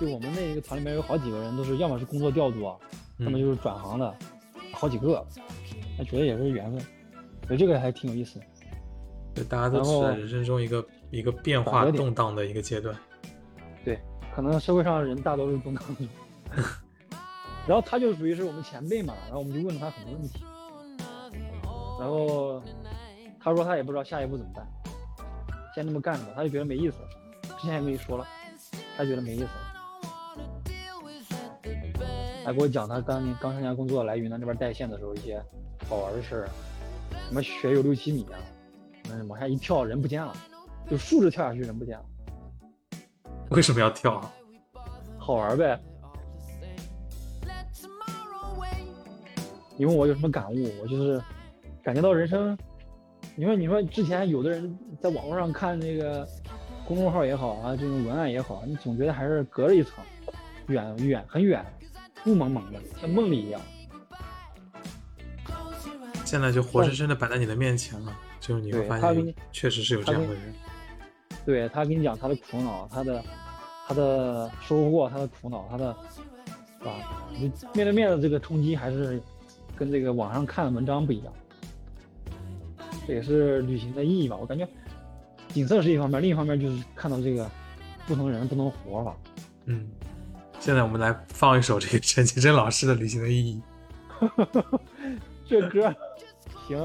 B: 就我们那一个团里面有好几个人都是要么是工作调度啊，要么
A: 嗯
B: 就是转行的，好几个，那觉得也是缘分，所以这个还挺有意思的。
A: 对，大家都是在人生中一个一个变化动荡的一个阶段。
B: 对，可能社会上人大多数动荡的。然后他就属于是我们前辈嘛，然后我们就问了他很多问题。然后他说他也不知道下一步怎么办，先这么干着吧，他就觉得没意思。之前也跟你说了，他觉得没意思。还给我讲他刚刚参加工作来云南这边带线的时候一些好玩的事儿，什么雪有六七米啊，嗯，往下一跳人不见了，就竖着跳下去人不见了，
A: 为什么要跳啊？
B: 好玩呗。你问我有什么感悟，我就是感觉到人生。你说，你说之前有的人在网络上看那个公众号也好啊，这种文案也好，你总觉得还是隔着一层，远远很远，雾蒙蒙的，像梦里一样。
A: 现在就活生生的摆在你的面前了，就是你会发现
B: 他，
A: 确实是有这样的人。
B: 对他跟你讲他的苦恼，他的他的收获，他的苦恼，他的，是吧？你面对面的这个冲击还是跟这个网上看的文章不一样。这也是旅行的意义吧。我感觉景色是一方面，另一方面就是看到这个不同人不同活法。
A: 嗯，现在我们来放一首这个陈绮贞老师的《旅行的意义》。
B: 这歌行，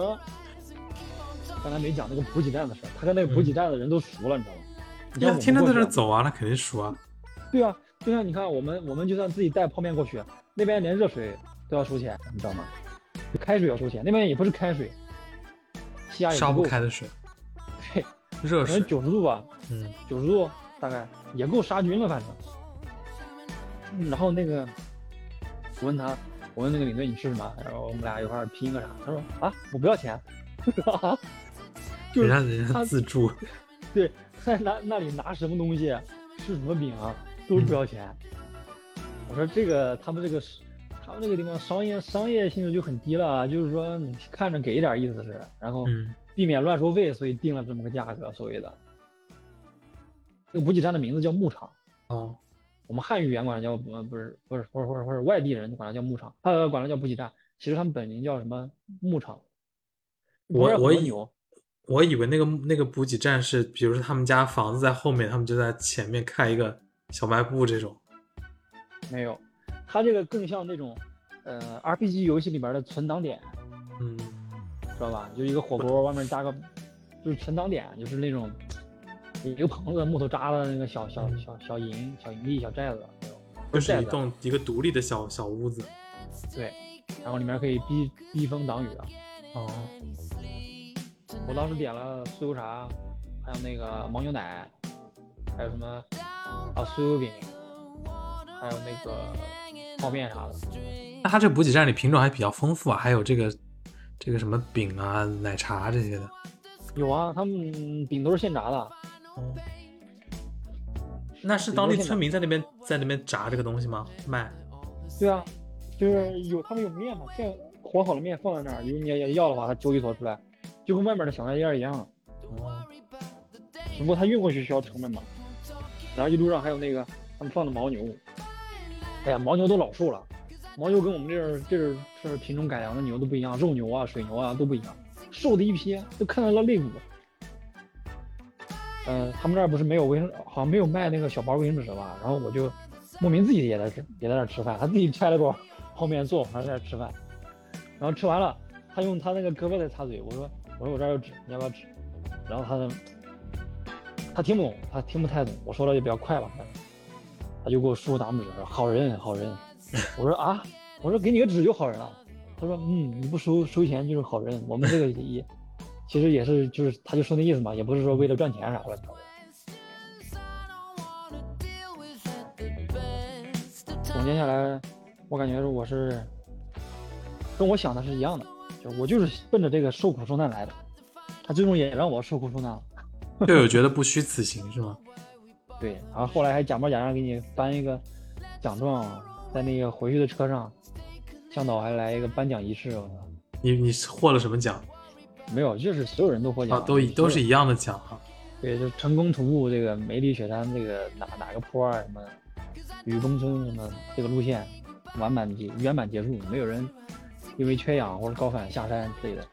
B: 刚才没讲那个补给站的事儿，他跟那个补给站的人都熟了，你知道吗？你像我们
A: 那天天在这走啊，那肯定熟啊。
B: 对啊，就像你看，我们我们就算自己带泡面过去，那边连热水都要收钱，你知道吗？开水要收钱，那边也不是开水，气压也
A: 烧
B: 不
A: 开的水，
B: 对，
A: 热水。
B: 九十度吧，
A: 嗯，
B: 九十度大概也够杀菌了，反正。嗯然后那个，我问他，我问那个领队你吃什么？然后我们俩一块儿拼个啥？他说啊，我不要钱。啊，就是
A: 人家人
B: 他
A: 家自助，
B: 对，在那那里拿什么东西，吃什么饼啊，都是不要钱。我说这个他们这个是他们这个地方商业商业性质就很低了啊，就是说你看着给一点意思是，然后
A: 嗯，
B: 避免乱收费，所以定了这么个价格，所谓的。这个补给站的名字叫牧场，
A: 啊，
B: 我们汉语言管它叫呃不是不是或者或者或者外地人管它叫牧场，他管它叫补给站，其实他们本名叫什么牧场。
A: 我我以我以为那个那个补给站是，比如说他们家房子在后面，他们就在前面开一个小卖部这种。
B: 没有，它这个更像那种，呃，RPG 游戏里边的存档点，
A: 嗯，
B: 知道吧？就一个火锅外面加个，就是存档点，就是那种一个棚子木头扎的那个小小小小营、小营地、小寨子
A: 就是一栋一个独立的小小屋子。
B: 对，然后里面可以避避风挡雨啊。
A: 哦，
B: 我当时点了酥油茶，还有那个牦牛奶，还有什么啊酥油饼，还有那个泡面啥的。
A: 那它这补给站里品种还比较丰富啊，还有这个这个什么饼啊、奶茶这些的。
B: 有啊，他们饼都是现炸的。
A: 哦，那是当地村民在那边在那边炸这个东西吗？卖？
B: 对啊，就是有他们有面嘛，现和好的面放在那儿，如果你要要的话，他揪一坨出来，就跟外面的小卖店一样，
A: 哦，
B: 只不过他运过去需要成本嘛。然后一路上还有那个他们放的牦牛，哎呀，牦牛都老瘦了，牦牛跟我们这儿这儿这品种改良的牛都不一样，肉牛啊、水牛啊都不一样，瘦的一批，都看到了肋骨。呃，他们这儿不是没有卫生，好像没有卖那个小包卫生纸吧？然后我就莫名自己也在，也在那儿吃饭，他自己拆了包泡面做，还在那儿吃饭。然后吃完了，他用他那个胳膊在擦嘴，我说我说我这儿有纸，你要不要纸？然后他他听不懂，他听不太懂，我说的也比较快吧，反正就给我竖大拇指，好人好人。我说啊，我说给你个纸就好人了。他说嗯，你不收收钱就是好人，我们这个也 其实也是就是他就说那意思嘛，也不是说为了赚钱啥的。总结下来，我感觉我是跟我想的是一样的，就我就是奔着这个受苦受难来的，他最终也让我受苦受难了。
A: 队友觉得不虚此行是吗？
B: 对，然后后来还假模假样给你颁一个奖状，在那个回去的车上，向导还来一个颁奖仪式，我操，
A: 你你获了什么奖？
B: 没有，就是所有人都获奖
A: 啊，，都一都是一样的奖哈。
B: 对，就成功徒步这个梅里雪山这个哪哪个坡啊什么雨崩村什么这个路线完满结圆满结束，没有人因为缺氧或者高反下山之类的。